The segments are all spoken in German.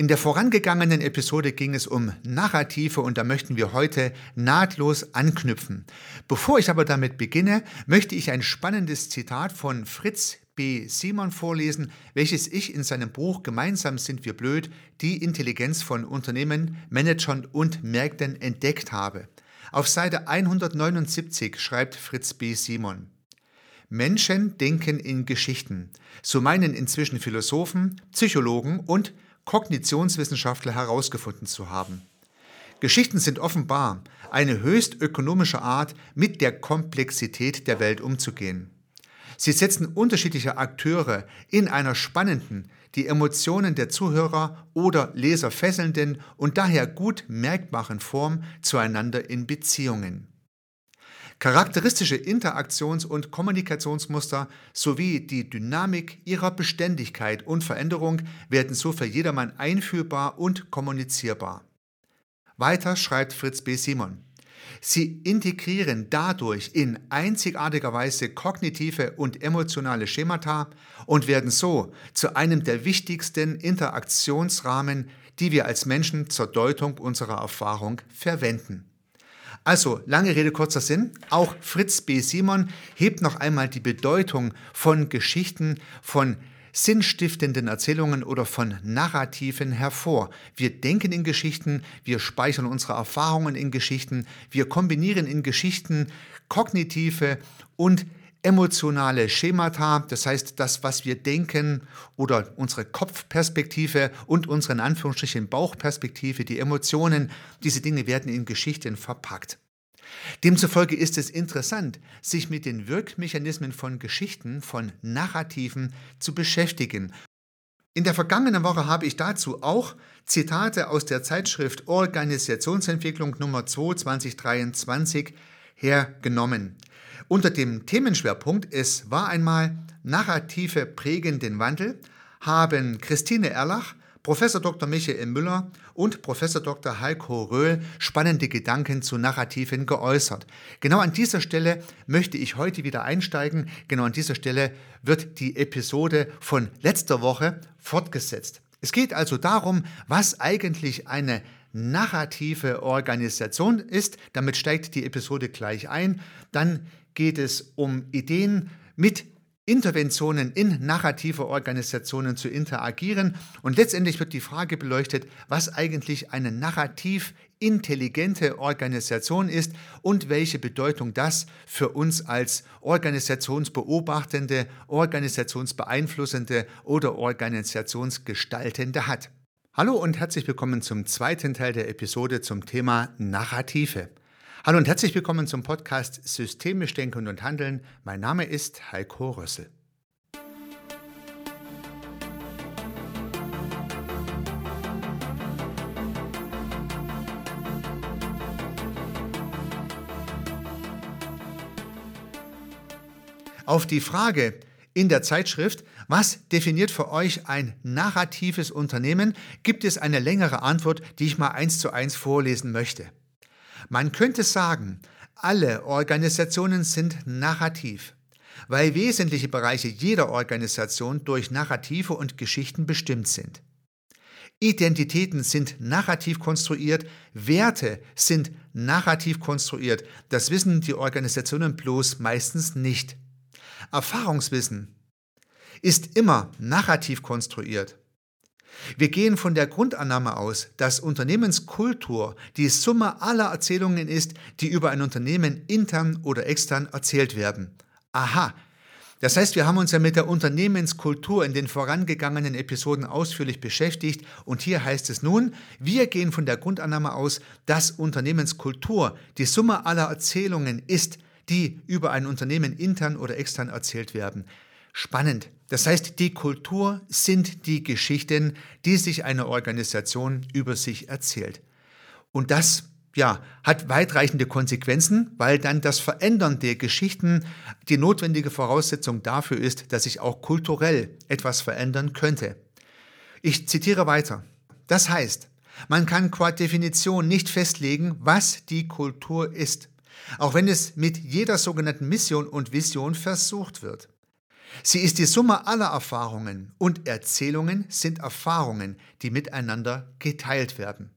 In der vorangegangenen Episode ging es um Narrative und da möchten wir heute nahtlos anknüpfen. Bevor ich aber damit beginne, möchte ich ein spannendes Zitat von Fritz B. Simon vorlesen, welches ich in seinem Buch Gemeinsam sind wir blöd, die Intelligenz von Unternehmen, Managern und Märkten entdeckt habe. Auf Seite 179 schreibt Fritz B. Simon. Menschen denken in Geschichten. So meinen inzwischen Philosophen, Psychologen und Kognitionswissenschaftler herausgefunden zu haben. Geschichten sind offenbar eine höchst ökonomische Art, mit der Komplexität der Welt umzugehen. Sie setzen unterschiedliche Akteure in einer spannenden, die Emotionen der Zuhörer oder Leser fesselnden und daher gut merkbaren Form zueinander in Beziehungen. Charakteristische Interaktions- und Kommunikationsmuster sowie die Dynamik ihrer Beständigkeit und Veränderung werden so für jedermann einfühlbar und kommunizierbar. Weiter schreibt Fritz B. Simon. Sie integrieren dadurch in einzigartiger Weise kognitive und emotionale Schemata und werden so zu einem der wichtigsten Interaktionsrahmen, die wir als Menschen zur Deutung unserer Erfahrung verwenden. Also, lange Rede, kurzer Sinn. Auch Fritz B. Simon hebt noch einmal die Bedeutung von Geschichten, von sinnstiftenden Erzählungen oder von Narrativen hervor. Wir denken in Geschichten, wir speichern unsere Erfahrungen in Geschichten, wir kombinieren in Geschichten kognitive und emotionale Schemata, das heißt das, was wir denken oder unsere Kopfperspektive und unsere in Anführungsstrichen Bauchperspektive, die Emotionen, diese Dinge werden in Geschichten verpackt. Demzufolge ist es interessant, sich mit den Wirkmechanismen von Geschichten, von Narrativen zu beschäftigen. In der vergangenen Woche habe ich dazu auch Zitate aus der Zeitschrift Organisationsentwicklung Nummer 2 2023 hergenommen. Unter dem Themenschwerpunkt Es war einmal Narrative prägen den Wandel haben Christine Erlach, Professor Dr. Michael Müller und Professor Dr. Heiko Röhl spannende Gedanken zu Narrativen geäußert. Genau an dieser Stelle möchte ich heute wieder einsteigen. Genau an dieser Stelle wird die Episode von letzter Woche fortgesetzt. Es geht also darum, was eigentlich eine narrative Organisation ist. Damit steigt die Episode gleich ein. Dann geht es um Ideen mit Interventionen in narrative Organisationen zu interagieren und letztendlich wird die Frage beleuchtet, was eigentlich eine narrativ intelligente Organisation ist und welche Bedeutung das für uns als organisationsbeobachtende, organisationsbeeinflussende oder organisationsgestaltende hat. Hallo und herzlich willkommen zum zweiten Teil der Episode zum Thema Narrative. Hallo und herzlich willkommen zum Podcast Systemisch Denken und Handeln. Mein Name ist Heiko Rössel. Auf die Frage in der Zeitschrift, was definiert für euch ein narratives Unternehmen, gibt es eine längere Antwort, die ich mal eins zu eins vorlesen möchte. Man könnte sagen, alle Organisationen sind narrativ, weil wesentliche Bereiche jeder Organisation durch Narrative und Geschichten bestimmt sind. Identitäten sind narrativ konstruiert, Werte sind narrativ konstruiert. Das wissen die Organisationen bloß meistens nicht. Erfahrungswissen ist immer narrativ konstruiert. Wir gehen von der Grundannahme aus, dass Unternehmenskultur die Summe aller Erzählungen ist, die über ein Unternehmen intern oder extern erzählt werden. Aha. Das heißt, wir haben uns ja mit der Unternehmenskultur in den vorangegangenen Episoden ausführlich beschäftigt und hier heißt es nun, wir gehen von der Grundannahme aus, dass Unternehmenskultur die Summe aller Erzählungen ist, die über ein Unternehmen intern oder extern erzählt werden. Spannend. Das heißt, die Kultur sind die Geschichten, die sich eine Organisation über sich erzählt. Und das ja, hat weitreichende Konsequenzen, weil dann das Verändern der Geschichten die notwendige Voraussetzung dafür ist, dass sich auch kulturell etwas verändern könnte. Ich zitiere weiter. Das heißt, man kann qua Definition nicht festlegen, was die Kultur ist, auch wenn es mit jeder sogenannten Mission und Vision versucht wird. Sie ist die Summe aller Erfahrungen und Erzählungen sind Erfahrungen, die miteinander geteilt werden.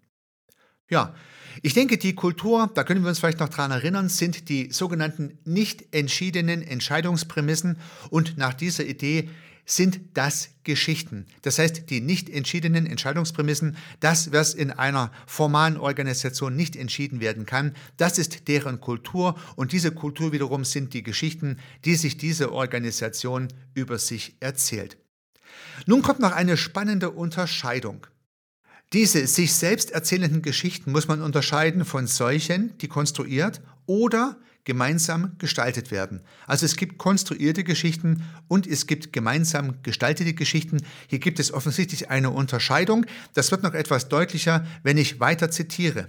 Ja, ich denke, die Kultur, da können wir uns vielleicht noch dran erinnern, sind die sogenannten nicht entschiedenen Entscheidungsprämissen und nach dieser Idee sind das Geschichten. Das heißt, die nicht entschiedenen Entscheidungsprämissen, das, was in einer formalen Organisation nicht entschieden werden kann, das ist deren Kultur und diese Kultur wiederum sind die Geschichten, die sich diese Organisation über sich erzählt. Nun kommt noch eine spannende Unterscheidung. Diese sich selbst erzählenden Geschichten muss man unterscheiden von solchen, die konstruiert oder gemeinsam gestaltet werden. Also es gibt konstruierte Geschichten und es gibt gemeinsam gestaltete Geschichten. Hier gibt es offensichtlich eine Unterscheidung. Das wird noch etwas deutlicher, wenn ich weiter zitiere.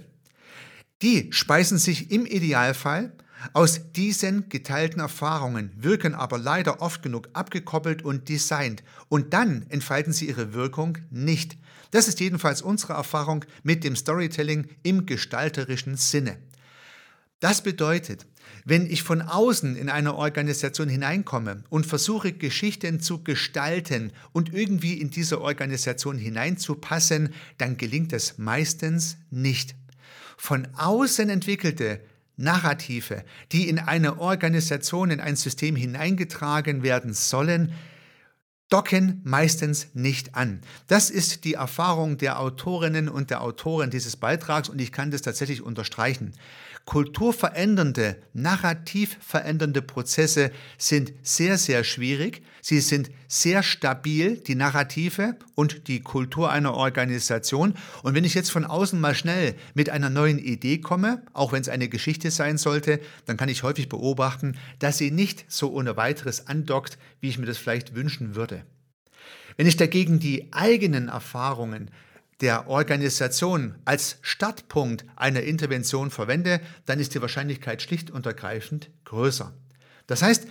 Die speisen sich im Idealfall aus diesen geteilten Erfahrungen, wirken aber leider oft genug abgekoppelt und designt und dann entfalten sie ihre Wirkung nicht. Das ist jedenfalls unsere Erfahrung mit dem Storytelling im gestalterischen Sinne. Das bedeutet, wenn ich von außen in eine Organisation hineinkomme und versuche, Geschichten zu gestalten und irgendwie in diese Organisation hineinzupassen, dann gelingt es meistens nicht. Von außen entwickelte Narrative, die in eine Organisation, in ein System hineingetragen werden sollen, docken meistens nicht an. Das ist die Erfahrung der Autorinnen und der Autoren dieses Beitrags und ich kann das tatsächlich unterstreichen. Kulturverändernde, narrativ verändernde Prozesse sind sehr, sehr schwierig. Sie sind sehr stabil, die Narrative und die Kultur einer Organisation. Und wenn ich jetzt von außen mal schnell mit einer neuen Idee komme, auch wenn es eine Geschichte sein sollte, dann kann ich häufig beobachten, dass sie nicht so ohne weiteres andockt, wie ich mir das vielleicht wünschen würde. Wenn ich dagegen die eigenen Erfahrungen der Organisation als Startpunkt einer Intervention verwende, dann ist die Wahrscheinlichkeit schlicht und ergreifend größer. Das heißt,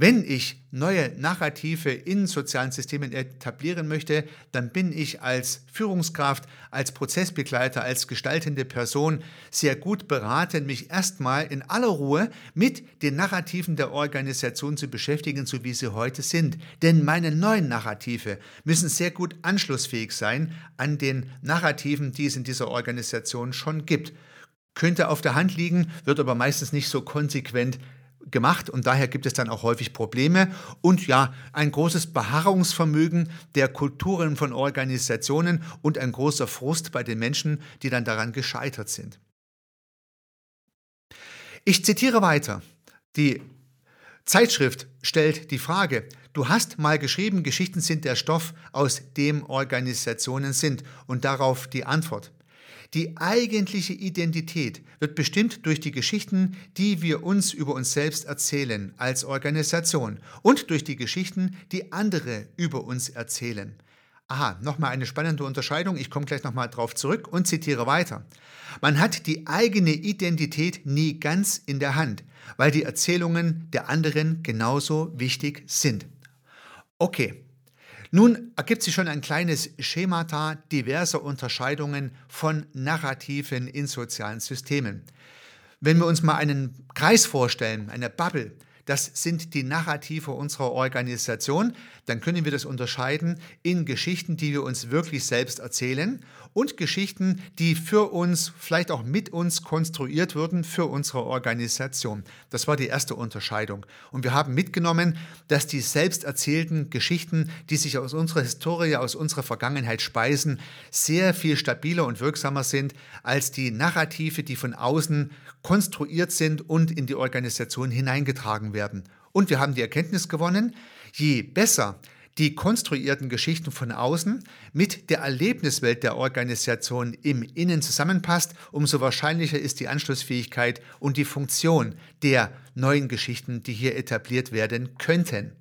wenn ich neue Narrative in sozialen Systemen etablieren möchte, dann bin ich als Führungskraft, als Prozessbegleiter, als gestaltende Person sehr gut beraten, mich erstmal in aller Ruhe mit den Narrativen der Organisation zu beschäftigen, so wie sie heute sind. Denn meine neuen Narrative müssen sehr gut anschlussfähig sein an den Narrativen, die es in dieser Organisation schon gibt. Könnte auf der Hand liegen, wird aber meistens nicht so konsequent gemacht und daher gibt es dann auch häufig Probleme und ja, ein großes Beharrungsvermögen der Kulturen von Organisationen und ein großer Frust bei den Menschen, die dann daran gescheitert sind. Ich zitiere weiter. Die Zeitschrift stellt die Frage, du hast mal geschrieben, Geschichten sind der Stoff, aus dem Organisationen sind und darauf die Antwort. Die eigentliche Identität wird bestimmt durch die Geschichten, die wir uns über uns selbst erzählen als Organisation und durch die Geschichten, die andere über uns erzählen. Aha, nochmal eine spannende Unterscheidung. Ich komme gleich nochmal drauf zurück und zitiere weiter. Man hat die eigene Identität nie ganz in der Hand, weil die Erzählungen der anderen genauso wichtig sind. Okay, nun ergibt sich schon ein kleines Schemata diverser Unterscheidungen von Narrativen in sozialen Systemen. Wenn wir uns mal einen Kreis vorstellen, eine Bubble, das sind die Narrative unserer Organisation, dann können wir das unterscheiden in Geschichten, die wir uns wirklich selbst erzählen und Geschichten, die für uns, vielleicht auch mit uns konstruiert wurden für unsere Organisation. Das war die erste Unterscheidung. Und wir haben mitgenommen, dass die selbst erzählten Geschichten, die sich aus unserer Historie, aus unserer Vergangenheit speisen, sehr viel stabiler und wirksamer sind als die Narrative, die von außen konstruiert sind und in die Organisation hineingetragen werden. Und wir haben die Erkenntnis gewonnen, je besser die konstruierten Geschichten von außen mit der Erlebniswelt der Organisation im Innen zusammenpasst, umso wahrscheinlicher ist die Anschlussfähigkeit und die Funktion der neuen Geschichten, die hier etabliert werden könnten.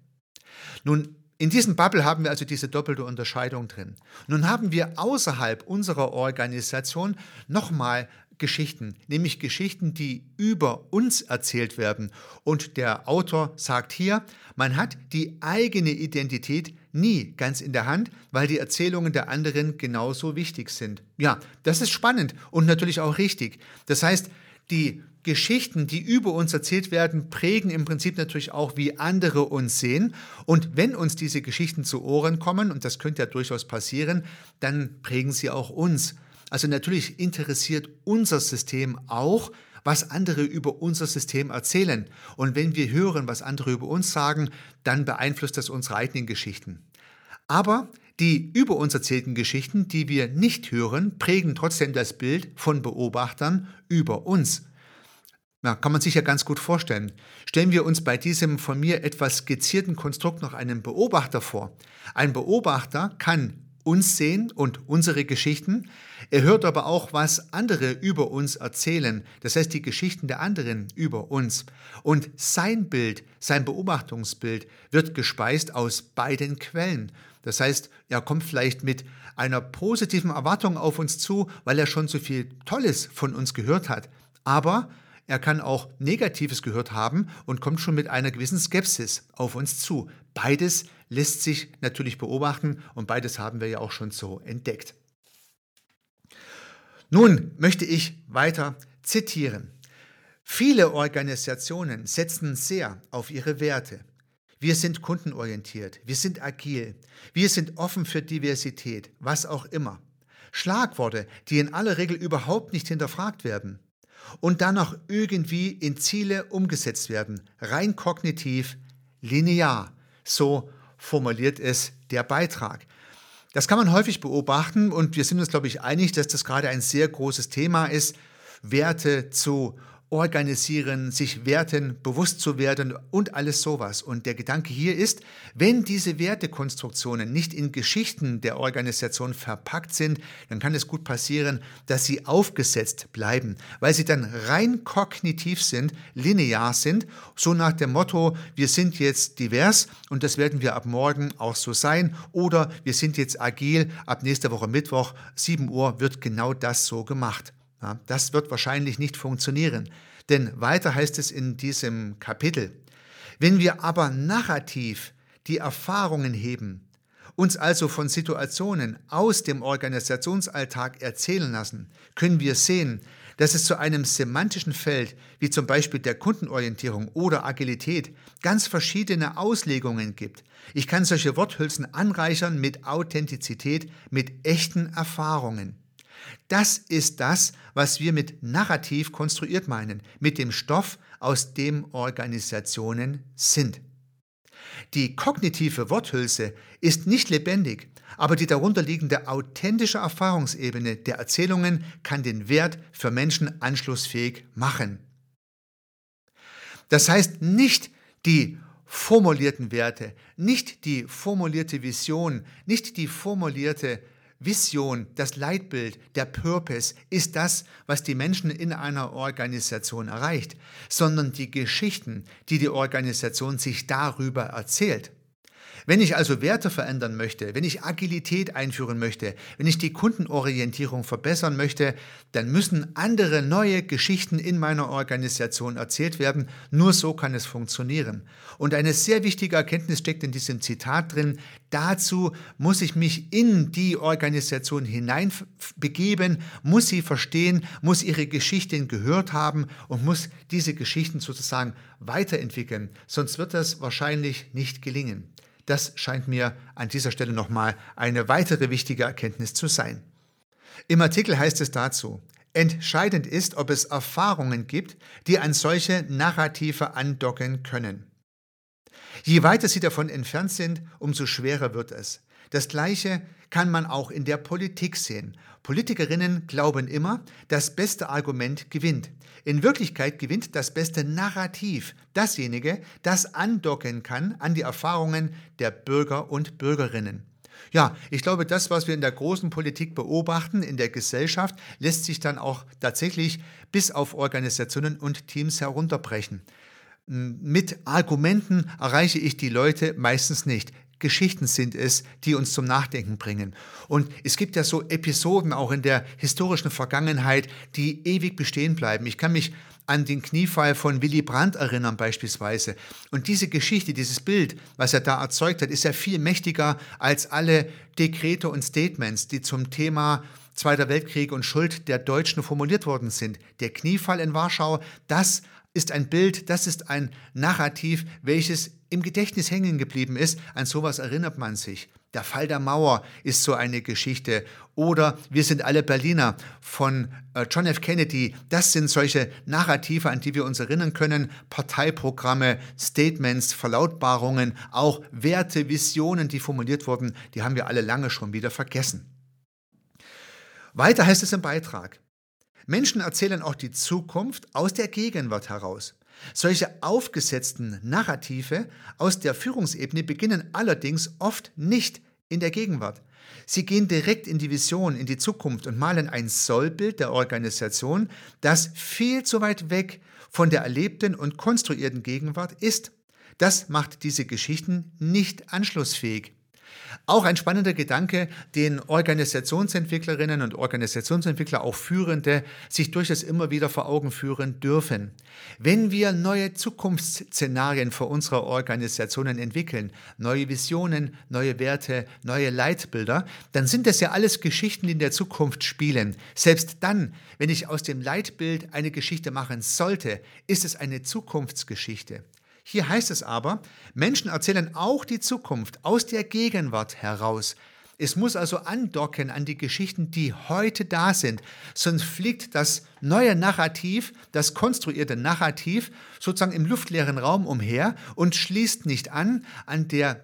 Nun, in diesem Bubble haben wir also diese doppelte Unterscheidung drin. Nun haben wir außerhalb unserer Organisation nochmal Geschichten, nämlich Geschichten, die über uns erzählt werden. Und der Autor sagt hier, man hat die eigene Identität nie ganz in der Hand, weil die Erzählungen der anderen genauso wichtig sind. Ja, das ist spannend und natürlich auch richtig. Das heißt, die Geschichten, die über uns erzählt werden, prägen im Prinzip natürlich auch, wie andere uns sehen. Und wenn uns diese Geschichten zu Ohren kommen, und das könnte ja durchaus passieren, dann prägen sie auch uns. Also natürlich interessiert unser System auch, was andere über unser System erzählen. Und wenn wir hören, was andere über uns sagen, dann beeinflusst das unsere eigenen Geschichten. Aber die über uns erzählten Geschichten, die wir nicht hören, prägen trotzdem das Bild von Beobachtern über uns. Na, kann man sich ja ganz gut vorstellen. Stellen wir uns bei diesem von mir etwas skizzierten Konstrukt noch einen Beobachter vor. Ein Beobachter kann uns sehen und unsere Geschichten. Er hört aber auch, was andere über uns erzählen, das heißt die Geschichten der anderen über uns. Und sein Bild, sein Beobachtungsbild wird gespeist aus beiden Quellen. Das heißt, er kommt vielleicht mit einer positiven Erwartung auf uns zu, weil er schon so viel Tolles von uns gehört hat. Aber er kann auch Negatives gehört haben und kommt schon mit einer gewissen Skepsis auf uns zu. Beides lässt sich natürlich beobachten und beides haben wir ja auch schon so entdeckt. Nun möchte ich weiter zitieren. Viele Organisationen setzen sehr auf ihre Werte. Wir sind kundenorientiert, wir sind agil, wir sind offen für Diversität, was auch immer. Schlagworte, die in aller Regel überhaupt nicht hinterfragt werden und dann noch irgendwie in Ziele umgesetzt werden, rein kognitiv, linear. So formuliert es der Beitrag. Das kann man häufig beobachten und wir sind uns, glaube ich, einig, dass das gerade ein sehr großes Thema ist, Werte zu organisieren, sich Werten bewusst zu werden und alles sowas. Und der Gedanke hier ist, wenn diese Wertekonstruktionen nicht in Geschichten der Organisation verpackt sind, dann kann es gut passieren, dass sie aufgesetzt bleiben, weil sie dann rein kognitiv sind, linear sind, so nach dem Motto, wir sind jetzt divers und das werden wir ab morgen auch so sein oder wir sind jetzt agil, ab nächster Woche Mittwoch, 7 Uhr wird genau das so gemacht. Ja, das wird wahrscheinlich nicht funktionieren. Denn weiter heißt es in diesem Kapitel, wenn wir aber narrativ die Erfahrungen heben, uns also von Situationen aus dem Organisationsalltag erzählen lassen, können wir sehen, dass es zu einem semantischen Feld, wie zum Beispiel der Kundenorientierung oder Agilität, ganz verschiedene Auslegungen gibt. Ich kann solche Worthülsen anreichern mit Authentizität, mit echten Erfahrungen. Das ist das, was wir mit narrativ konstruiert meinen, mit dem Stoff, aus dem Organisationen sind. Die kognitive Worthülse ist nicht lebendig, aber die darunterliegende authentische Erfahrungsebene der Erzählungen kann den Wert für Menschen anschlussfähig machen. Das heißt nicht die formulierten Werte, nicht die formulierte Vision, nicht die formulierte Vision, das Leitbild, der Purpose ist das, was die Menschen in einer Organisation erreicht, sondern die Geschichten, die die Organisation sich darüber erzählt. Wenn ich also Werte verändern möchte, wenn ich Agilität einführen möchte, wenn ich die Kundenorientierung verbessern möchte, dann müssen andere neue Geschichten in meiner Organisation erzählt werden. Nur so kann es funktionieren. Und eine sehr wichtige Erkenntnis steckt in diesem Zitat drin. Dazu muss ich mich in die Organisation hineinbegeben, muss sie verstehen, muss ihre Geschichten gehört haben und muss diese Geschichten sozusagen weiterentwickeln. Sonst wird das wahrscheinlich nicht gelingen. Das scheint mir an dieser Stelle nochmal eine weitere wichtige Erkenntnis zu sein. Im Artikel heißt es dazu, entscheidend ist, ob es Erfahrungen gibt, die an solche Narrative andocken können. Je weiter sie davon entfernt sind, umso schwerer wird es. Das Gleiche kann man auch in der Politik sehen. Politikerinnen glauben immer, das beste Argument gewinnt. In Wirklichkeit gewinnt das beste Narrativ, dasjenige, das andocken kann an die Erfahrungen der Bürger und Bürgerinnen. Ja, ich glaube, das, was wir in der großen Politik beobachten, in der Gesellschaft, lässt sich dann auch tatsächlich bis auf Organisationen und Teams herunterbrechen. Mit Argumenten erreiche ich die Leute meistens nicht. Geschichten sind es, die uns zum Nachdenken bringen. Und es gibt ja so Episoden auch in der historischen Vergangenheit, die ewig bestehen bleiben. Ich kann mich an den Kniefall von Willy Brandt erinnern beispielsweise. Und diese Geschichte, dieses Bild, was er da erzeugt hat, ist ja viel mächtiger als alle Dekrete und Statements, die zum Thema Zweiter Weltkrieg und Schuld der Deutschen formuliert worden sind. Der Kniefall in Warschau, das ist ein Bild, das ist ein Narrativ, welches im Gedächtnis hängen geblieben ist. An sowas erinnert man sich. Der Fall der Mauer ist so eine Geschichte. Oder Wir sind alle Berliner von äh, John F. Kennedy. Das sind solche Narrative, an die wir uns erinnern können. Parteiprogramme, Statements, Verlautbarungen, auch Werte, Visionen, die formuliert wurden, die haben wir alle lange schon wieder vergessen. Weiter heißt es im Beitrag. Menschen erzählen auch die Zukunft aus der Gegenwart heraus. Solche aufgesetzten Narrative aus der Führungsebene beginnen allerdings oft nicht in der Gegenwart. Sie gehen direkt in die Vision, in die Zukunft und malen ein Sollbild der Organisation, das viel zu weit weg von der erlebten und konstruierten Gegenwart ist. Das macht diese Geschichten nicht anschlussfähig. Auch ein spannender Gedanke, den Organisationsentwicklerinnen und Organisationsentwickler, auch Führende, sich durchaus immer wieder vor Augen führen dürfen. Wenn wir neue Zukunftsszenarien für unsere Organisationen entwickeln, neue Visionen, neue Werte, neue Leitbilder, dann sind das ja alles Geschichten, die in der Zukunft spielen. Selbst dann, wenn ich aus dem Leitbild eine Geschichte machen sollte, ist es eine Zukunftsgeschichte. Hier heißt es aber, Menschen erzählen auch die Zukunft aus der Gegenwart heraus. Es muss also andocken an die Geschichten, die heute da sind. Sonst fliegt das neue Narrativ, das konstruierte Narrativ sozusagen im luftleeren Raum umher und schließt nicht an an der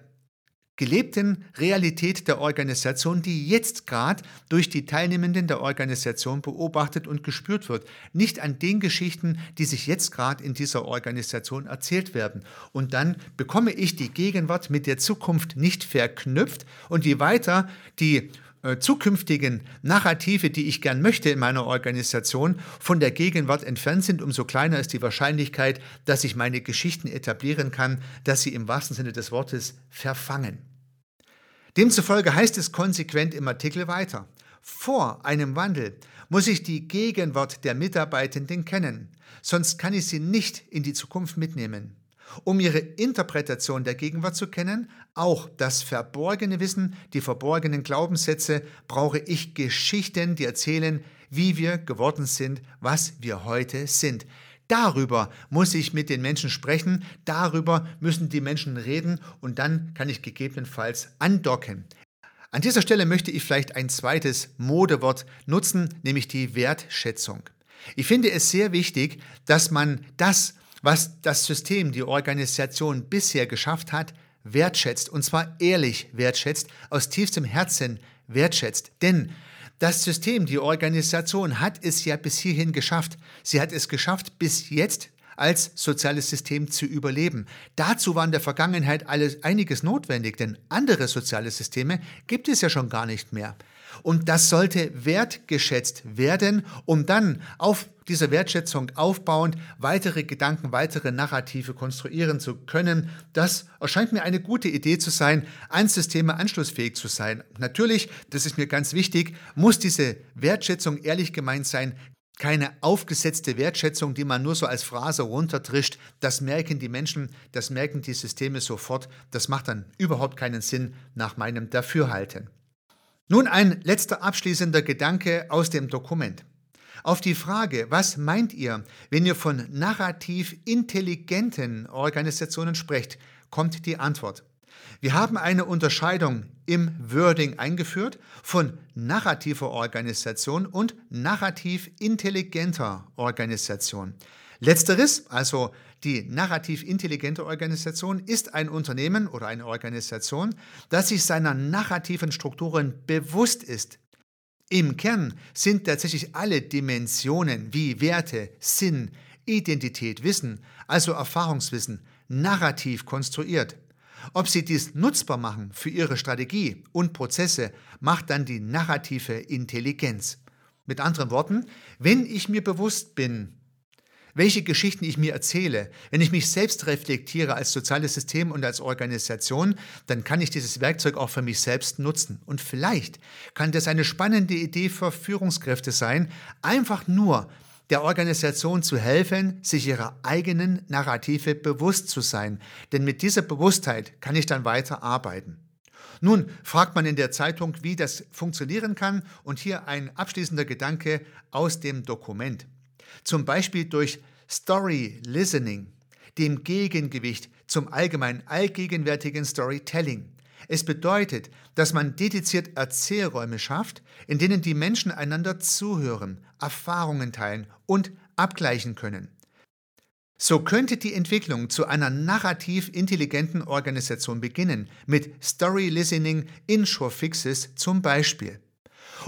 gelebten Realität der Organisation, die jetzt gerade durch die Teilnehmenden der Organisation beobachtet und gespürt wird. Nicht an den Geschichten, die sich jetzt gerade in dieser Organisation erzählt werden. Und dann bekomme ich die Gegenwart mit der Zukunft nicht verknüpft und je weiter die äh, zukünftigen Narrative, die ich gern möchte in meiner Organisation, von der Gegenwart entfernt sind, umso kleiner ist die Wahrscheinlichkeit, dass ich meine Geschichten etablieren kann, dass sie im wahrsten Sinne des Wortes verfangen. Demzufolge heißt es konsequent im Artikel weiter. Vor einem Wandel muss ich die Gegenwart der Mitarbeitenden kennen, sonst kann ich sie nicht in die Zukunft mitnehmen. Um ihre Interpretation der Gegenwart zu kennen, auch das verborgene Wissen, die verborgenen Glaubenssätze, brauche ich Geschichten, die erzählen, wie wir geworden sind, was wir heute sind. Darüber muss ich mit den Menschen sprechen, darüber müssen die Menschen reden und dann kann ich gegebenenfalls andocken. An dieser Stelle möchte ich vielleicht ein zweites Modewort nutzen, nämlich die Wertschätzung. Ich finde es sehr wichtig, dass man das, was das System, die Organisation bisher geschafft hat, wertschätzt. Und zwar ehrlich wertschätzt, aus tiefstem Herzen wertschätzt. Denn das System, die Organisation hat es ja bis hierhin geschafft. Sie hat es geschafft, bis jetzt als soziales System zu überleben. Dazu war in der Vergangenheit alles, einiges notwendig, denn andere soziale Systeme gibt es ja schon gar nicht mehr. Und das sollte wertgeschätzt werden, um dann auf dieser Wertschätzung aufbauend weitere Gedanken, weitere Narrative konstruieren zu können. Das erscheint mir eine gute Idee zu sein, an Systeme anschlussfähig zu sein. Natürlich, das ist mir ganz wichtig, muss diese Wertschätzung ehrlich gemeint sein, keine aufgesetzte Wertschätzung, die man nur so als Phrase runterdrischt. Das merken die Menschen, das merken die Systeme sofort. Das macht dann überhaupt keinen Sinn nach meinem Dafürhalten. Nun ein letzter abschließender Gedanke aus dem Dokument. Auf die Frage, was meint ihr, wenn ihr von narrativ intelligenten Organisationen sprecht, kommt die Antwort. Wir haben eine Unterscheidung im Wording eingeführt von narrativer Organisation und narrativ intelligenter Organisation. Letzteres, also die narrativ intelligente Organisation, ist ein Unternehmen oder eine Organisation, das sich seiner narrativen Strukturen bewusst ist. Im Kern sind tatsächlich alle Dimensionen wie Werte, Sinn, Identität, Wissen, also Erfahrungswissen, narrativ konstruiert. Ob sie dies nutzbar machen für ihre Strategie und Prozesse, macht dann die narrative Intelligenz. Mit anderen Worten, wenn ich mir bewusst bin, welche Geschichten ich mir erzähle. Wenn ich mich selbst reflektiere als soziales System und als Organisation, dann kann ich dieses Werkzeug auch für mich selbst nutzen. Und vielleicht kann das eine spannende Idee für Führungskräfte sein, einfach nur der Organisation zu helfen, sich ihrer eigenen Narrative bewusst zu sein. Denn mit dieser Bewusstheit kann ich dann weiter arbeiten. Nun fragt man in der Zeitung, wie das funktionieren kann und hier ein abschließender Gedanke aus dem Dokument. Zum Beispiel durch Story Listening, dem Gegengewicht zum allgemein allgegenwärtigen Storytelling. Es bedeutet, dass man dediziert Erzählräume schafft, in denen die Menschen einander zuhören, Erfahrungen teilen und abgleichen können. So könnte die Entwicklung zu einer narrativ intelligenten Organisation beginnen, mit Story Listening in Fixes zum Beispiel.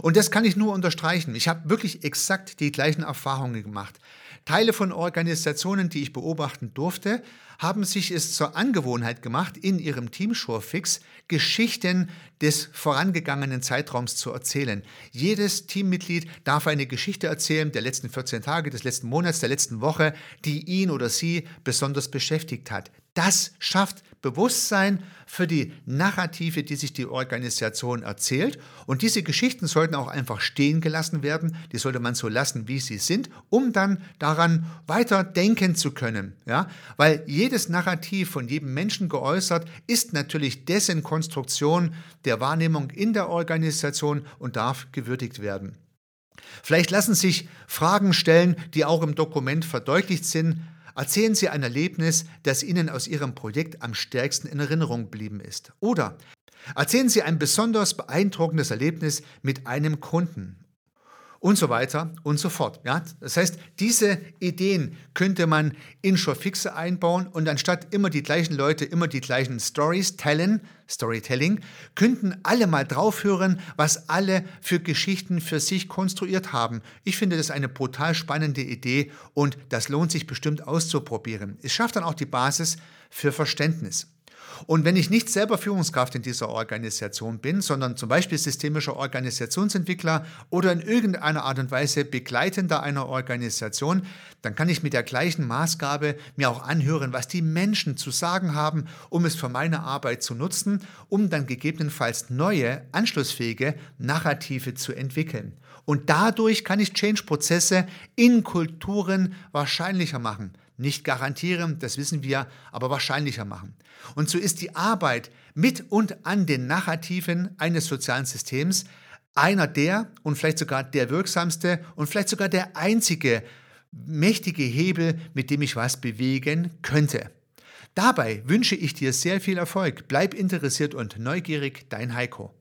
Und das kann ich nur unterstreichen. Ich habe wirklich exakt die gleichen Erfahrungen gemacht. Teile von Organisationen, die ich beobachten durfte, haben sich es zur Angewohnheit gemacht, in ihrem Team Surefix Geschichten des vorangegangenen Zeitraums zu erzählen. Jedes Teammitglied darf eine Geschichte erzählen der letzten 14 Tage, des letzten Monats, der letzten Woche, die ihn oder sie besonders beschäftigt hat. Das schafft Bewusstsein für die Narrative, die sich die Organisation erzählt. Und diese Geschichten sollten auch einfach stehen gelassen werden. Die sollte man so lassen, wie sie sind, um dann daran weiter denken zu können. Ja? Weil jedes Narrativ von jedem Menschen geäußert ist natürlich dessen Konstruktion der Wahrnehmung in der Organisation und darf gewürdigt werden. Vielleicht lassen sich Fragen stellen, die auch im Dokument verdeutlicht sind. Erzählen Sie ein Erlebnis, das Ihnen aus Ihrem Projekt am stärksten in Erinnerung geblieben ist. Oder erzählen Sie ein besonders beeindruckendes Erlebnis mit einem Kunden und so weiter und so fort. Ja? Das heißt, diese Ideen könnte man in Showfixe einbauen und anstatt immer die gleichen Leute immer die gleichen Stories tellen, Storytelling, könnten alle mal draufhören, was alle für Geschichten für sich konstruiert haben. Ich finde das eine brutal spannende Idee und das lohnt sich bestimmt auszuprobieren. Es schafft dann auch die Basis für Verständnis. Und wenn ich nicht selber Führungskraft in dieser Organisation bin, sondern zum Beispiel systemischer Organisationsentwickler oder in irgendeiner Art und Weise Begleitender einer Organisation, dann kann ich mit der gleichen Maßgabe mir auch anhören, was die Menschen zu sagen haben, um es für meine Arbeit zu nutzen, um dann gegebenenfalls neue, anschlussfähige Narrative zu entwickeln. Und dadurch kann ich Change-Prozesse in Kulturen wahrscheinlicher machen. Nicht garantieren, das wissen wir, aber wahrscheinlicher machen. Und so ist die Arbeit mit und an den Narrativen eines sozialen Systems einer der und vielleicht sogar der wirksamste und vielleicht sogar der einzige mächtige Hebel, mit dem ich was bewegen könnte. Dabei wünsche ich dir sehr viel Erfolg. Bleib interessiert und neugierig, dein Heiko.